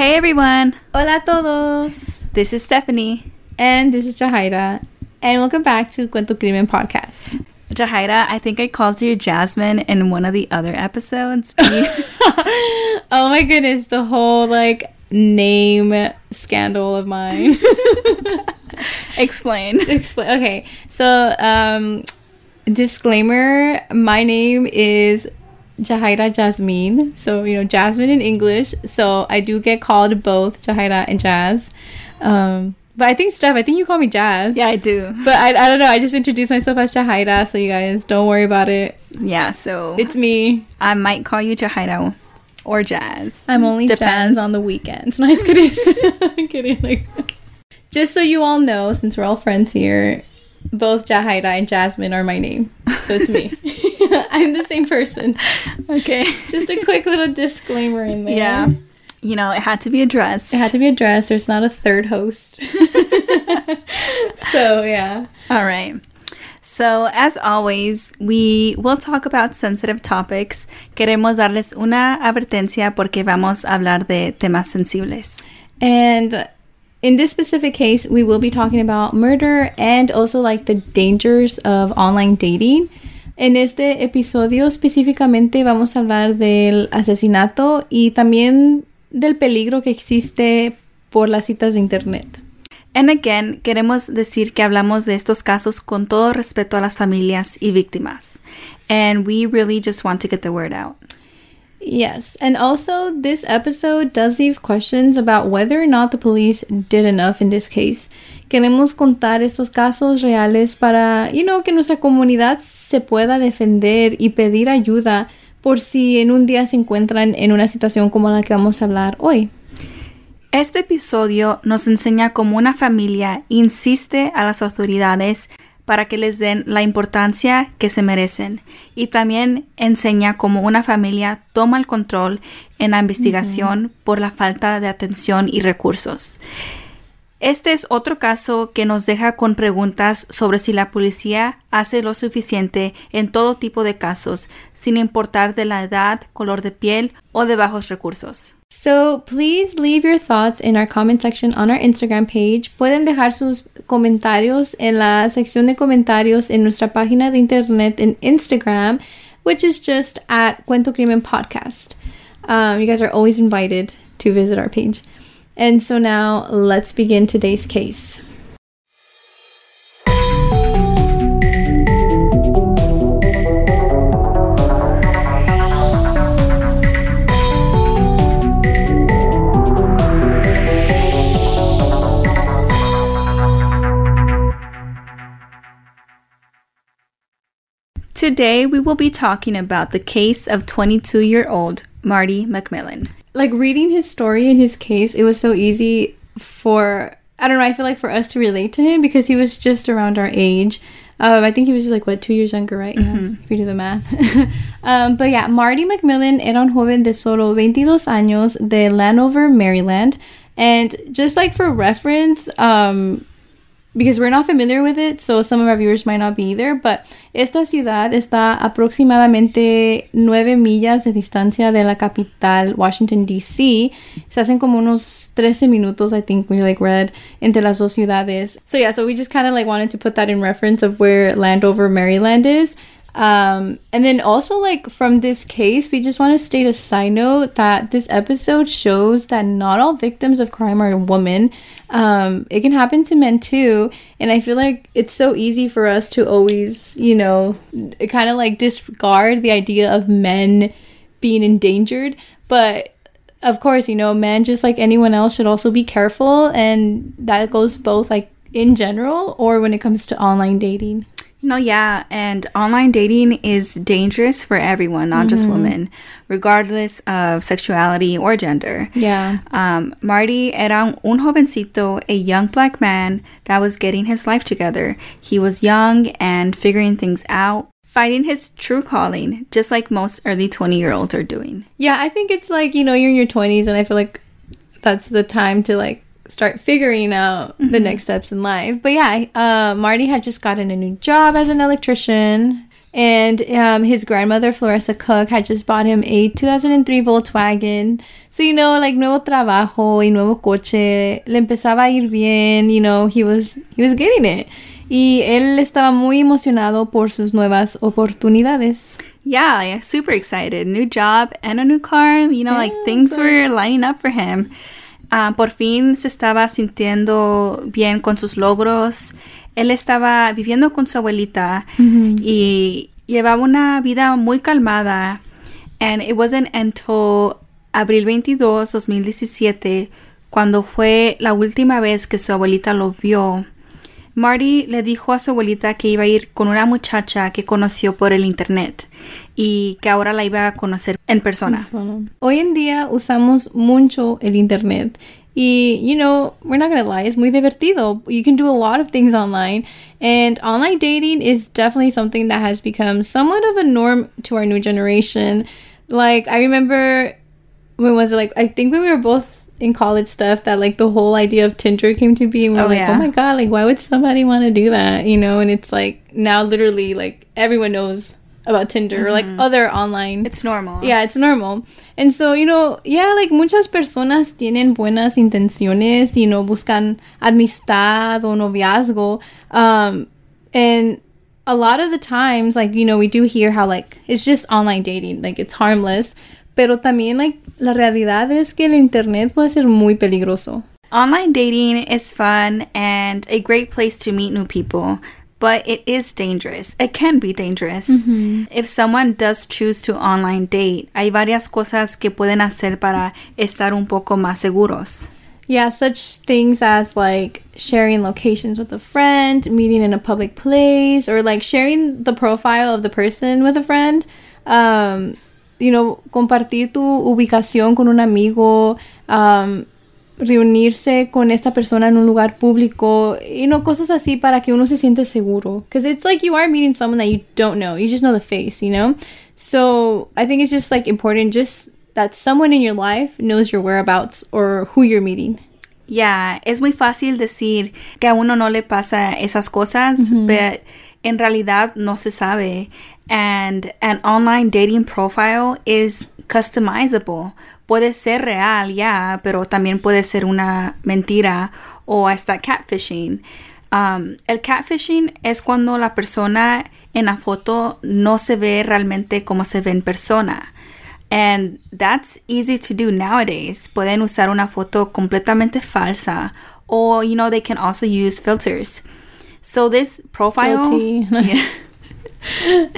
Hey everyone, Hola a todos. this is Stephanie. And this is Jahaira. And welcome back to Cuento Crimen Podcast. Jahaira, I think I called you Jasmine in one of the other episodes. Oh my goodness, the whole like name scandal of mine. Explain. Expl- okay, so um, disclaimer: my name is Jahaira Jasmine. So you know Jasmine in English. So I do get called both Jahaira and Jazz. Um, but I think Steph, I think you call me Jazz. Yeah, I do. But I, I don't know. I just introduced myself as Jahaira, so you guys don't worry about it. Yeah, so It's me. I might call you Jahaira or Jazz. I'm only Depends. Jazz on the weekends. No, just kidding. I'm kidding. Like, just so you all know, since we're all friends here, both Jahaira and Jasmine are my name. So it's me. I'm the same person. Okay. Just a quick little disclaimer in there. Yeah. You know, it had to be addressed. It had to be addressed. There's not a third host. so, yeah. All right. So, as always, we will talk about sensitive topics. Queremos darles una advertencia porque vamos a hablar de temas sensibles. And in this specific case, we will be talking about murder and also like the dangers of online dating. En este episodio específicamente vamos a hablar del asesinato y también del peligro que existe por las citas de internet. And again, queremos decir que hablamos de estos casos con todo respeto a las familias y víctimas. And we really just want to get the word out. Yes, and also this episode does leave questions about whether or not the police did enough in this case. Queremos contar estos casos reales para, you know, que nuestra comunidad se pueda defender y pedir ayuda por si en un día se encuentran en una situación como la que vamos a hablar hoy. Este episodio nos enseña cómo una familia insiste a las autoridades para que les den la importancia que se merecen y también enseña cómo una familia toma el control en la investigación por la falta de atención y recursos. Este es otro caso que nos deja con preguntas sobre si la policía hace lo suficiente en todo tipo de casos, sin importar de la edad, color de piel o de bajos recursos. So please leave your thoughts in our comment section on our Instagram page. Pueden dejar sus comentarios en la sección de comentarios en nuestra página de internet en Instagram, which is just at Cuento Crimen Podcast. Um, you guys are always invited to visit our page. And so now let's begin today's case. Today, we will be talking about the case of 22 year old Marty McMillan. Like reading his story and his case, it was so easy for I don't know. I feel like for us to relate to him because he was just around our age. Um, I think he was just like what two years younger, right? Yeah, if you do the math. um, but yeah, Marty McMillan era un joven de solo 22 años de Landover, Maryland, and just like for reference, um, because we're not familiar with it, so some of our viewers might not be either, but esta ciudad está aproximadamente 9 millas de distancia de la capital, Washington, D.C. Se hacen como unos 13 minutos, I think we like read, entre las dos ciudades. So yeah, so we just kind of like wanted to put that in reference of where Landover, Maryland is. Um, and then also like from this case, we just want to state a side note that this episode shows that not all victims of crime are women. Um, it can happen to men too. And I feel like it's so easy for us to always, you know, kind of like disregard the idea of men being endangered. But of course, you know, men just like anyone else should also be careful. And that goes both like in general or when it comes to online dating. No, yeah, and online dating is dangerous for everyone, not just women, regardless of sexuality or gender. Yeah. Um, Marty era un jovencito, a young black man that was getting his life together. He was young and figuring things out, finding his true calling, just like most early 20 year olds are doing. Yeah, I think it's like, you know, you're in your 20s and I feel like that's the time to like start figuring out the next steps in life. But yeah, uh, Marty had just gotten a new job as an electrician. And um, his grandmother, Floressa Cook, had just bought him a 2003 Volkswagen. So, you know, like nuevo trabajo y nuevo coche. Le empezaba a ir bien, you know, he was, he was getting it. Y él estaba muy emocionado por sus nuevas oportunidades. Yeah, like, super excited. New job and a new car. You know, like things were lining up for him. Uh, por fin se estaba sintiendo bien con sus logros. Él estaba viviendo con su abuelita y llevaba una vida muy calmada. And it wasn't until abril 22, 2017, cuando fue la última vez que su abuelita lo vio. Marty le dijo a su abuelita que iba a ir con una muchacha que conoció por el internet y que ahora la iba a conocer en persona. Hoy en día usamos mucho el internet y, you know, we're not gonna lie, es muy divertido. You can do a lot of things online, and online dating is definitely something that has become somewhat of a norm to our new generation. Like, I remember, when was it? Like, I think when we were both in college stuff that like the whole idea of Tinder came to be and we're Oh, like, yeah. oh my god, like why would somebody want to do that? You know, and it's like now literally like everyone knows about Tinder or like other online It's normal. yeah, it's normal. And so, you know, yeah, like muchas personas tienen buenas intenciones, you know, buscan amistad o noviazgo. Um, and a lot of the times, like, you know, we do hear how, like, it's just online dating, like, it's harmless. Pero también, like, la realidad es que el internet puede ser muy peligroso. Online dating is fun and a great place to meet new people, but it is dangerous. It can be dangerous. If someone does choose to online date, hay varias cosas que pueden hacer para estar un poco más seguros. Yeah, such things as like sharing locations with a friend, meeting in a public place, or like sharing the profile of the person with a friend. Um, you know, compartir tu ubicación con un amigo, um, reunirse con esta persona en un lugar público, you know, cosas así para que uno se siente seguro. Because it's like you are meeting someone that you don't know. You just know the face, you know? So I think it's just like important just that someone in your life knows your whereabouts or who you're meeting. Yeah, es muy fácil decir que a uno no le pasa esas cosas, but en realidad no se sabe. And an online dating profile is customizable. Puede ser real, ya, pero también puede ser una mentira o hasta catfishing. Um, el catfishing es cuando la persona en la foto no se ve realmente como se ve en persona. And that's easy to do nowadays. Pueden usar una foto completamente falsa or you know they can also use filters. So this profile Yeah.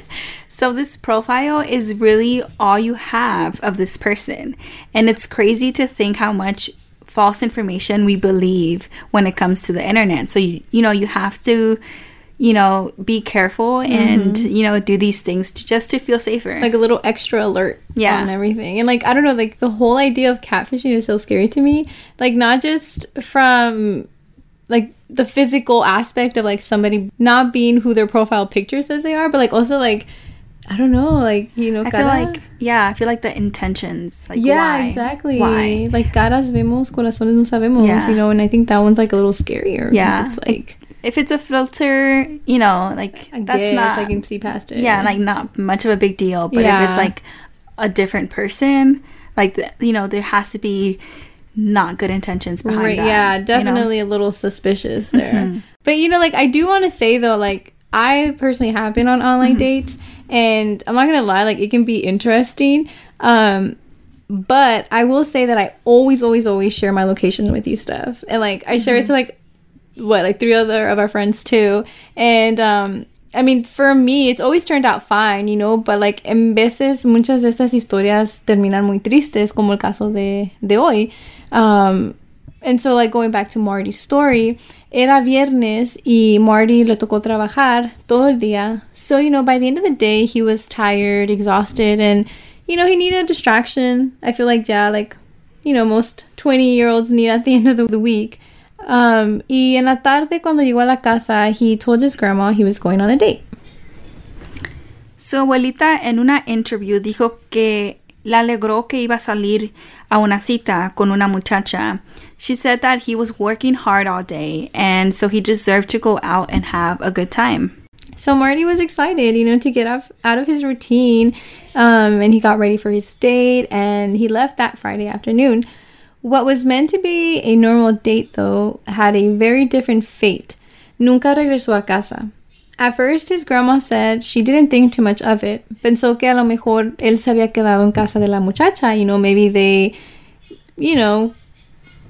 so this profile is really all you have of this person. And it's crazy to think how much false information we believe when it comes to the internet. So you you know you have to you know be careful and mm-hmm. you know do these things to, just to feel safer. like a little extra alert Yeah. on everything. And like I don't know, like the whole idea of catfishing is so scary to me. Like not just from like the physical aspect of like somebody not being who their profile picture says they are, but like also like I don't know, like you know, I feel like yeah, I feel like the intentions. Like yeah, why? exactly. Why? Like caras vemos, corazones no sabemos, Yeah. you know, and I think that one's like a little scarier. Yeah. it's like If it's a filter, you know, like I that's guess not I can see past it. yeah, like not much of a big deal. But if it's like a different person, like you know, there has to be not good intentions behind Right, that. yeah, you know? definitely a little suspicious there. Mm-hmm. But you know, like I do want to say though, like I personally have been on online Mm-hmm. dates, and I'm not gonna lie, like it can be interesting. Um, but I will say that I always, always, always share my location with you stuff, and like I share it Mm-hmm. to like what like three other of our friends too, and um. I mean, for me, it's always turned out fine, you know, but like en veces muchas de estas historias terminan muy tristes, como el caso de, de hoy. Um, and so, like, going back to Marty's story, era viernes y Marty le tocó trabajar todo el día. So, you know, by the end of the day, he was tired, exhausted, and, you know, he needed a distraction. I feel like, yeah, like, you know, most 20 year olds need at the end of the, the week. Um, y en la tarde, cuando llegó a la casa, he told his grandma he was going on a date. Su abuelita en una interview dijo que le alegró que iba a salir a una cita con una muchacha. She said that he was working hard all day and so he deserved to go out and have a good time. So Marty was excited, you know, to get out, out of his routine. Um, and he got ready for his date and he left that Friday afternoon. What was meant to be a normal date, though, had a very different fate. Nunca regresó a casa. At first, his grandma said she didn't think too much of it. Pensó que a lo mejor él se había quedado en casa de la muchacha. You know, maybe they, you know,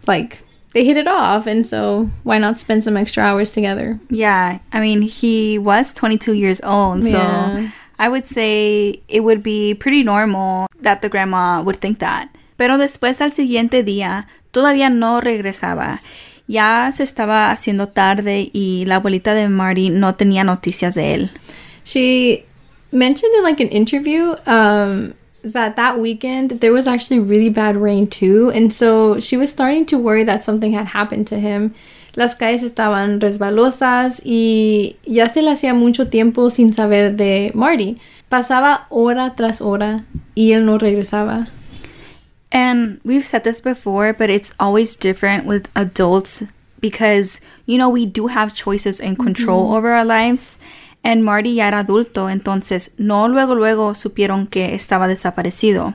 like they hit it off. And so why not spend some extra hours together? Yeah. I mean, he was 22 years old. So Yeah. I would say it would be pretty normal that the grandma would think that. Pero después al siguiente día, todavía no regresaba. Ya se estaba haciendo tarde y la abuelita de Marty no tenía noticias de él. She mentioned in like an interview um, that that weekend there was actually really bad rain too, and so she was starting to worry that something had happened to him. Las calles estaban resbalosas y ya se le hacía mucho tiempo sin saber de Marty. Pasaba hora tras hora y él no regresaba. And we've said this before, but it's always different with adults because, you know, we do have choices and control over our lives. And Marty ya era adulto, entonces no luego luego supieron que estaba desaparecido.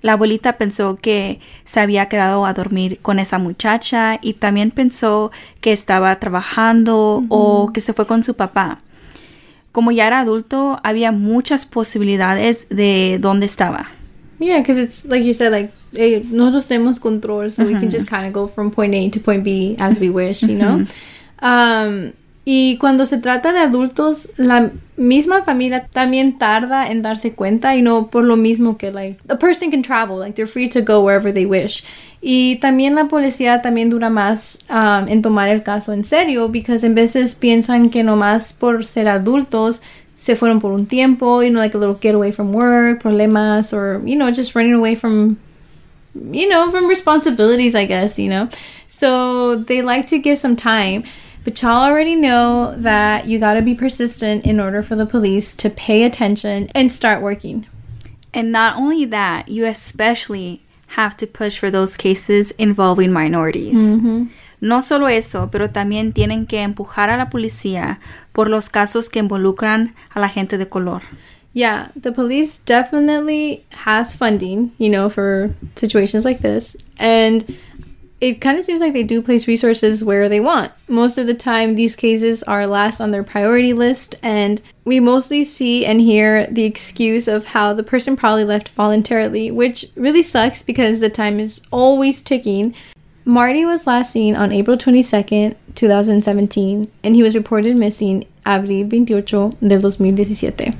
La abuelita pensó que se había quedado a dormir con esa muchacha y también pensó que estaba trabajando o que se fue con su papá. Como ya era adulto, había muchas posibilidades de dónde estaba. Yeah, because it's like you said, like eh, nosotros tenemos control, so we can just kind of go from point A to point B as we wish, you know. Um, y cuando se trata de adultos, la misma familia también tarda en darse cuenta, y no por lo mismo que like a person can travel, like they're free to go wherever they wish. Y también la policía también dura más um, en tomar el caso en serio, because en veces piensan que nomás por ser adultos se fueron por un tiempo, you know, like a little getaway from work, problemas, or, you know, just running away from, you know, from responsibilities, I guess, you know. So they like to give some time. But y'all already know that you gotta be persistent in order for the police to pay attention and start working. And not only that, you especially have to push for those cases involving minorities. Mm-hmm. No solo eso, pero también tienen que empujar a la policía por los casos que involucran a la gente de color. Yeah, the police definitely has funding, you know, for situations like this. And it kind of seems like they do place resources where they want. Most of the time, these cases are last on their priority list, and we mostly see and hear the excuse of how the person probably left voluntarily, which really sucks because the time is always ticking. Marty was last seen on April 22nd, 2017, and he was reported missing abril 28 del 2017.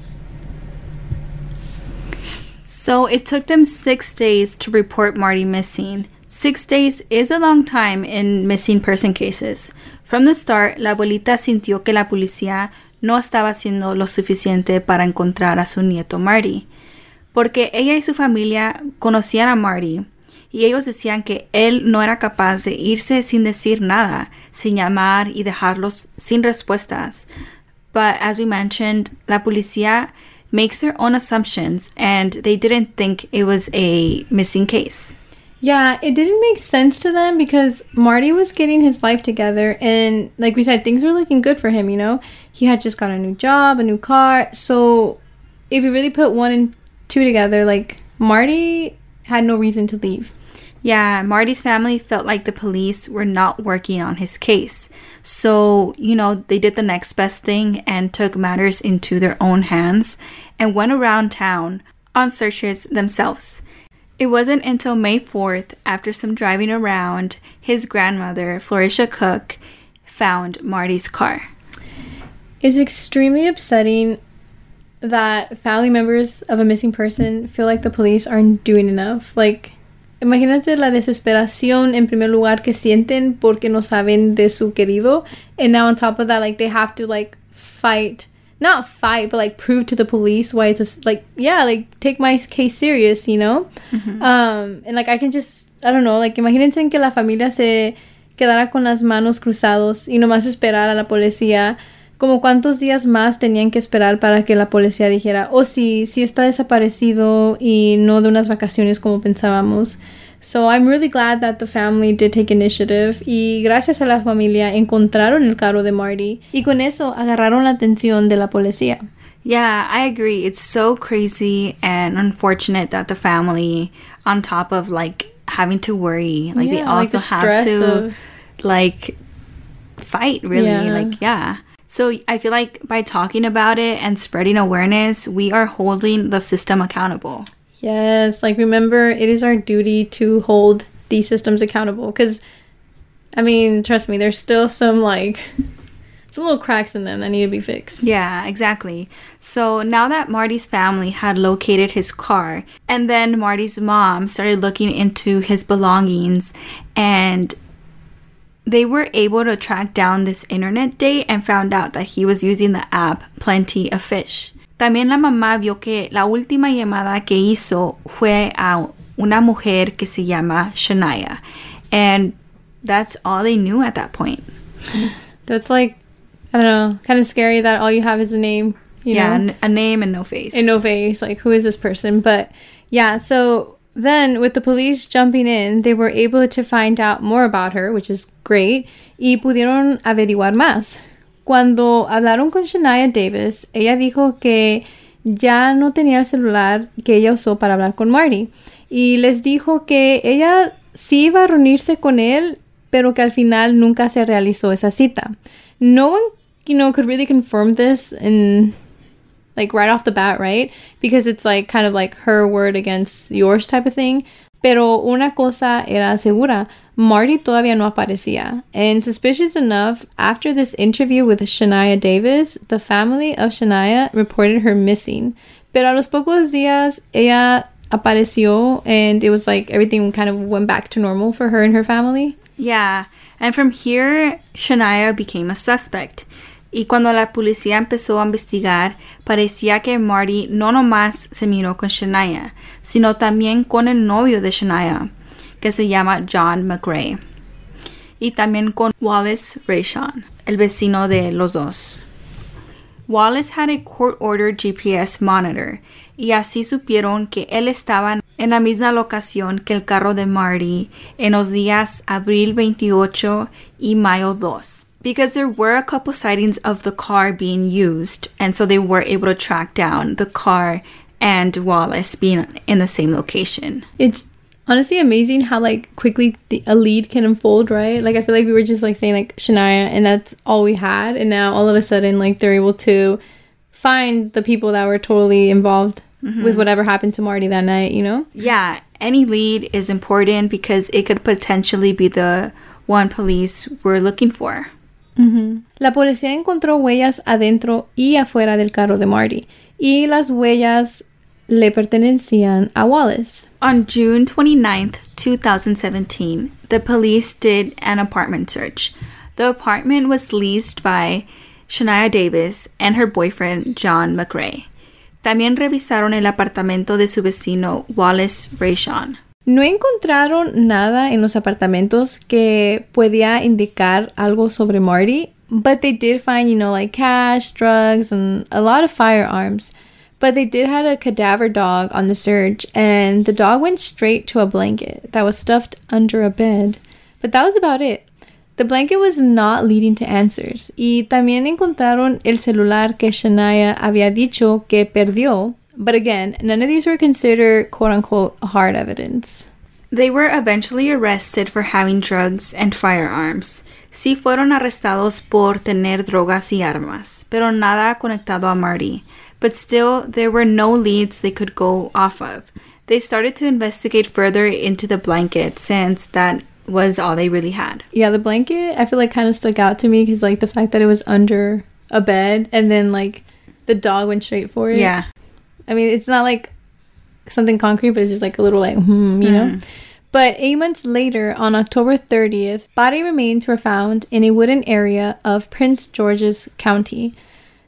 So it took them six days to report Marty missing. Six days is a long time in missing person cases. From the start, la abuelita sintió que la policía no estaba haciendo lo suficiente para encontrar a su nieto Marty, porque ella y su familia conocían a Marty y ellos decían que él no era capaz de irse sin decir nada, sin llamar y dejarlos sin respuestas. But as we mentioned, la policía makes their own assumptions and they didn't think it was a missing case. Yeah, it didn't make sense to them because Marty was getting his life together and like we said things were looking good for him, you know. He had just got a new job, a new car. So if you really put one and two together, like Marty had no reason to leave. Yeah, Marty's family felt like the police were not working on his case. So, you know, they did the next best thing and took matters into their own hands and went around town on searches themselves. It wasn't until May 4th, after some driving around, his grandmother, Florisha Cook, found Marty's car. It's extremely upsetting that family members of a missing person feel like the police aren't doing enough. Like, imagínate la desesperación en primer lugar que sienten porque no saben de su querido. And now on top of that, like, they have to, like, fight. Not fight, but, like, prove to the police why it's, a, like, yeah, like, take my case serious, you know? Um, and, like, I can just, I don't know, like, imagínense que la familia se quedara con las manos cruzados y nomás esperar a la policía como cuántos días más tenían que esperar para que la policía dijera, oh sí, sí está desaparecido y no de unas vacaciones como pensábamos. So I'm really glad that the family did take initiative y gracias a la familia encontraron el carro de Marty y con eso agarraron la atención de la policía. Yeah, I agree. It's so crazy and unfortunate that the family, on top of like having to worry, like they like also the have to of- like fight really. Yeah. Like, yeah. So I feel like by talking about it and spreading awareness, we are holding the system accountable. Yes, like remember, it is our duty to hold these systems accountable because, I mean, trust me, there's still some like some little cracks in them that need to be fixed. Yeah, exactly. So now that Marty's family had located his car, and then Marty's mom started looking into his belongings, and they were able to track down this internet date and found out that he was using the app Plenty of Fish. También la mamá vio que la última llamada que hizo fue a una mujer que se llama Shania, and that's all they knew at that point. That's like, I don't know, kind of scary that all you have is a name. You yeah, know? a name and no face. And no face like who is this person but yeah so then with the police jumping in they were able to find out more about her which is great y pudieron averiguar más. Cuando hablaron con Shania Davis ella dijo que ya no tenía el celular que ella usó para hablar con Marty. Y les dijo que ella sí iba a reunirse con él pero que al final nunca se realizó esa cita. No one you know could really confirm this in like right off the bat, right? Because it's like kind of like her word against yours type of thing. Pero una cosa era segura, Marty todavía no aparecía. And suspicious enough, after this interview with Shania Davis, the family of Shania reported her missing. Pero a los pocos días, ella apareció and it was like everything kind of went back to normal for her and her family. Yeah, and from here, Shania became a suspect. Y cuando la policía empezó a investigar, parecía que Marty no nomás se miró con Shania, sino también con el novio de Shania, que se llama John McRae. Y también con Wallace Rayshon, el vecino de los dos. Wallace had a court-ordered GPS monitor y así supieron que él estaba en la misma locación que el carro de Marty en los días abril 28 y mayo 2. Because there were a couple sightings of the car being used, and so they were able to track down the car and Wallace being in the same location. It's honestly amazing how like quickly the, a lead can unfold, right? Like I feel like we were just like saying like Shania, and that's all we had, and now all of a sudden like they're able to find the people that were totally involved mm-hmm. with whatever happened to Marty that night. You know? Yeah, any lead is important because it could potentially be the one police were looking for. La policía encontró huellas adentro y afuera del carro de Marty, y las huellas le pertenecían a Wallace. On June 29th, 2017, the police did an apartment search. The apartment was leased by Shania Davis and her boyfriend John McRae. También revisaron el apartamento de su vecino Wallace Rayshon. No encontraron nada en los apartamentos que podía indicar algo sobre Marty, but they did find, you know, like cash, drugs, and a lot of firearms. But they did have a cadaver dog on the search, and the dog went straight to a blanket that was stuffed under a bed. But that was about it. The blanket was not leading to answers. Y también encontraron el celular que Shania había dicho que perdió. But again, none of these were considered quote unquote hard evidence. They were eventually arrested for having drugs and firearms. Sí fueron arrestados por tener drogas y armas, pero nada conectado a Marty. But still, there were no leads they could go off of. They started to investigate further into the blanket since that was all they really had. Yeah, the blanket I feel like kind of stuck out to me because like the fact that it was under a bed and then like the dog went straight for it. Yeah. I mean, it's not like something concrete, but it's just like a little like, hmm, you know? But eight months later, on October 30th, body remains were found in a wooded area of Prince George's County.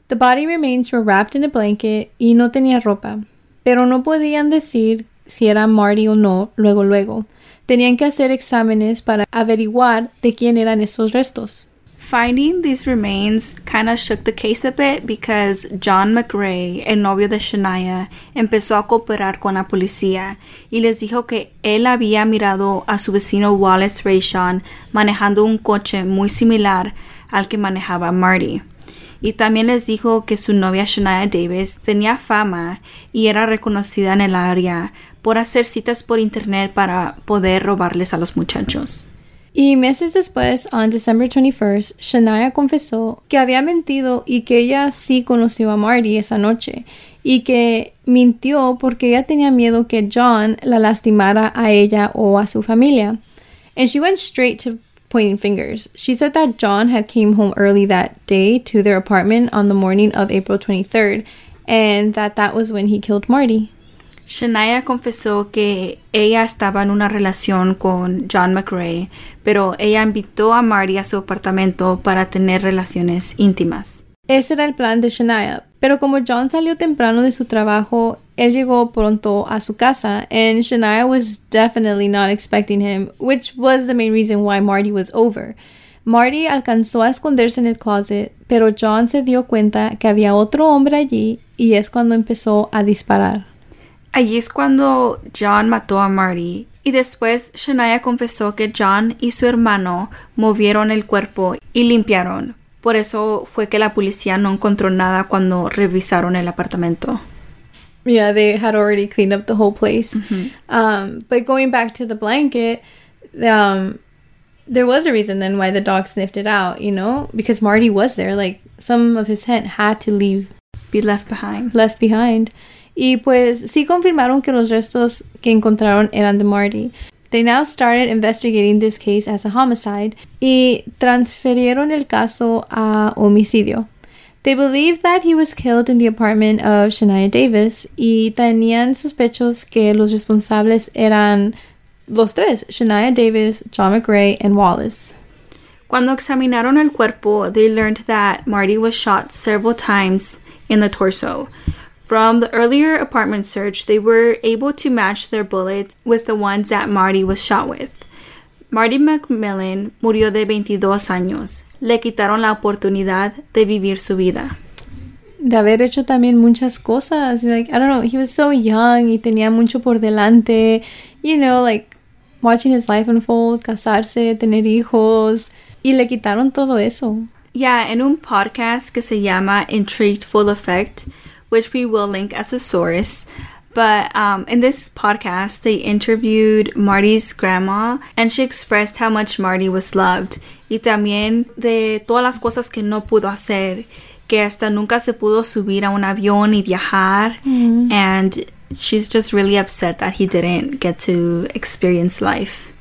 The body remains were wrapped in a blanket y no tenía ropa, pero no podían decir si era Marty o no luego luego. Tenían que hacer exámenes para averiguar de quién eran esos restos. Finding these remains kind of shook the case a bit because John McRae, el novio de Shania, empezó a cooperar con la policía y les dijo que él había mirado a su vecino Wallace Rayshon manejando un coche muy similar al que manejaba Marty. Y también les dijo que su novia Shania Davis tenía fama y era reconocida en el área por hacer citas por internet para poder robarles a los muchachos. Y meses después, on December 21st, Shania confesó que había mentido y que ella sí conoció a Marty esa noche y que mintió porque ella tenía miedo que John la lastimara a ella o a su familia. And she went straight to pointing fingers. She said that John had came home early that day to their apartment on the morning of April 23rd and that that was when he killed Marty. Shania confesó que ella estaba en una relación con John McRae, pero ella invitó a Marty a su apartamento para tener relaciones íntimas. Ese era el plan de Shania, pero como John salió temprano de su trabajo, él llegó pronto a su casa, and Shania was definitely not expecting him, which was the main reason why Marty was over. Marty alcanzó a esconderse en el closet, pero John se dio cuenta que había otro hombre allí y es cuando empezó a disparar. Allí es cuando John mató a Marty y después Shania confesó que John y su hermano movieron el cuerpo y limpiaron. Por eso fue que la policía no encontró nada cuando revisaron el apartamento. Yeah, they had already cleaned up the whole place. Um, but going back to the blanket, um, there was a reason then why the dog sniffed it out, you know, because Marty was there. Like some of his scent had to leave Be left behind. left behind. Y pues sí confirmaron que los restos que encontraron eran de Marty. They now started investigating this case as a homicide y transferieron el caso a homicidio. They believed that he was killed in the apartment of Shania Davis y tenían sospechos que los responsables eran los tres, Shania Davis, John McRae, and Wallace. Cuando examinaron el cuerpo, they learned that Marty was shot several times in the torso. From the earlier apartment search, they were able to match their bullets with the ones that Marty was shot with. Marty McMillan murió de 22 años. Le quitaron la oportunidad de vivir su vida. de haber hecho también muchas cosas. Like, I don't know, he was so young y tenía mucho por delante. You know, like watching his life unfold, casarse, tener hijos. Y le quitaron todo eso. Yeah, en un podcast que se llama Intrigued Full Effect, which we will link as a source. But um, in this podcast, they interviewed Marty's grandma and she expressed how much Marty was loved. Y también de todas las cosas que no pudo hacer, que hasta nunca se pudo subir a un avión y viajar. And she's just really upset that he didn't get to experience life.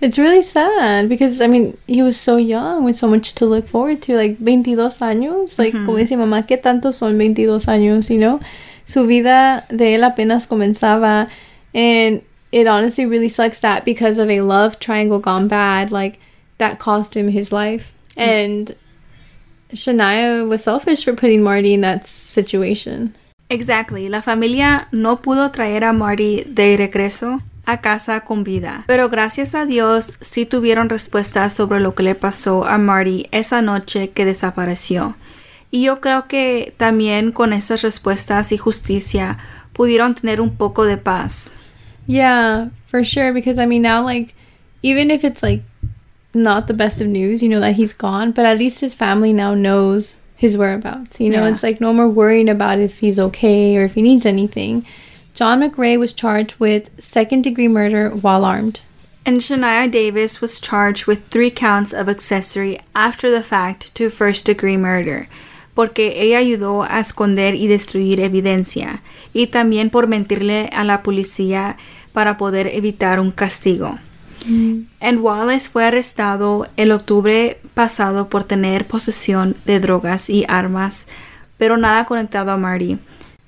It's really sad because, I mean, he was so young with so much to look forward to. Like, 22 años. Like, como dice mamá, ¿qué tanto son 22 años, you know? Su vida de él apenas comenzaba. And it honestly really sucks that because of a love triangle gone bad, like, that cost him his life. Mm. And Shania was selfish for putting Marty in that situation. Exactly. La familia no pudo traer a Marty de regreso a casa con vida. Pero gracias a Dios sí tuvieron respuestas sobre lo que le pasó a Marty esa noche que desapareció. Y yo creo que también con esas respuestas y justicia pudieron tener un poco de paz. Yeah, for sure. Because I mean, now, like, even if it's like not the best of news, you know, that he's gone, but at least his family now knows his whereabouts. You know, Yeah. it's like no more worrying about if he's okay or if he needs anything. John McRae was charged with second degree murder while armed. And Shania Davis was charged with three counts of accessory after the fact to first degree murder, porque ella ayudó a esconder y destruir evidencia, y también por mentirle a la policía para poder evitar un castigo. And Wallace fue arrestado el octubre pasado por tener posesión de drogas y armas, pero nada conectado a Marty.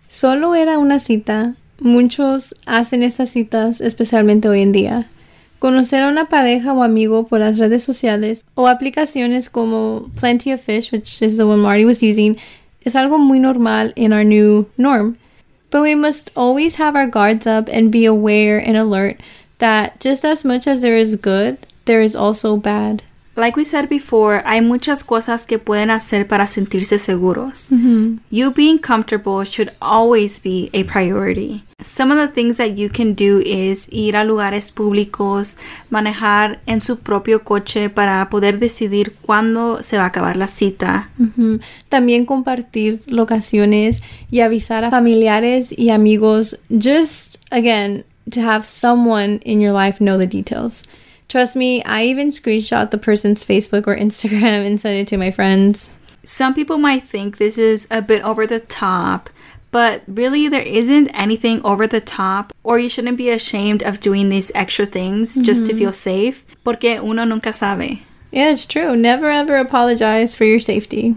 Solo era una cita. Muchos hacen esas citas, especialmente hoy en día. Conocer a una pareja o amigo por las redes sociales o aplicaciones como Plenty of Fish, which is the one Marty was using, es algo muy normal in our new norm. But we must always have our guards up and be aware and alert that just as much as there is good, there is also bad. Like we said before, hay muchas cosas que pueden hacer para sentirse seguros. You being comfortable should always be a priority. Some of the things that you can do is ir a lugares públicos, manejar en su propio coche para poder decidir cuándo se va a acabar la cita. Ujú. También compartir locaciones y avisar a familiares y amigos. Just, again, to have someone in your life know the details. Trust me, I even screenshot the person's Facebook or Instagram and sent it to my friends. Some people might think this is a bit over the top, but really there isn't anything over the top, or you shouldn't be ashamed of doing these extra things just to mm-hmm. feel safe, porque uno nunca sabe. Yeah, it's true. Never ever apologize for your safety.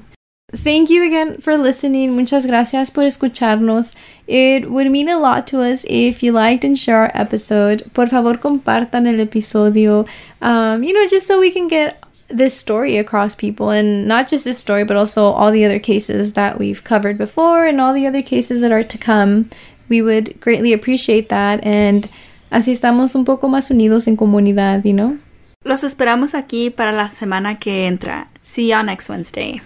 Thank you again for listening. Muchas gracias por escucharnos. It would mean a lot to us if you liked and share our episode. Por favor, compartan el episodio. Um, you know, just so we can get this story across people and not just this story, but also all the other cases that we've covered before and all the other cases that are to come. We would greatly appreciate that. And así estamos un poco más unidos en comunidad, you know? Los esperamos aquí para la semana que entra. See y'all next Wednesday.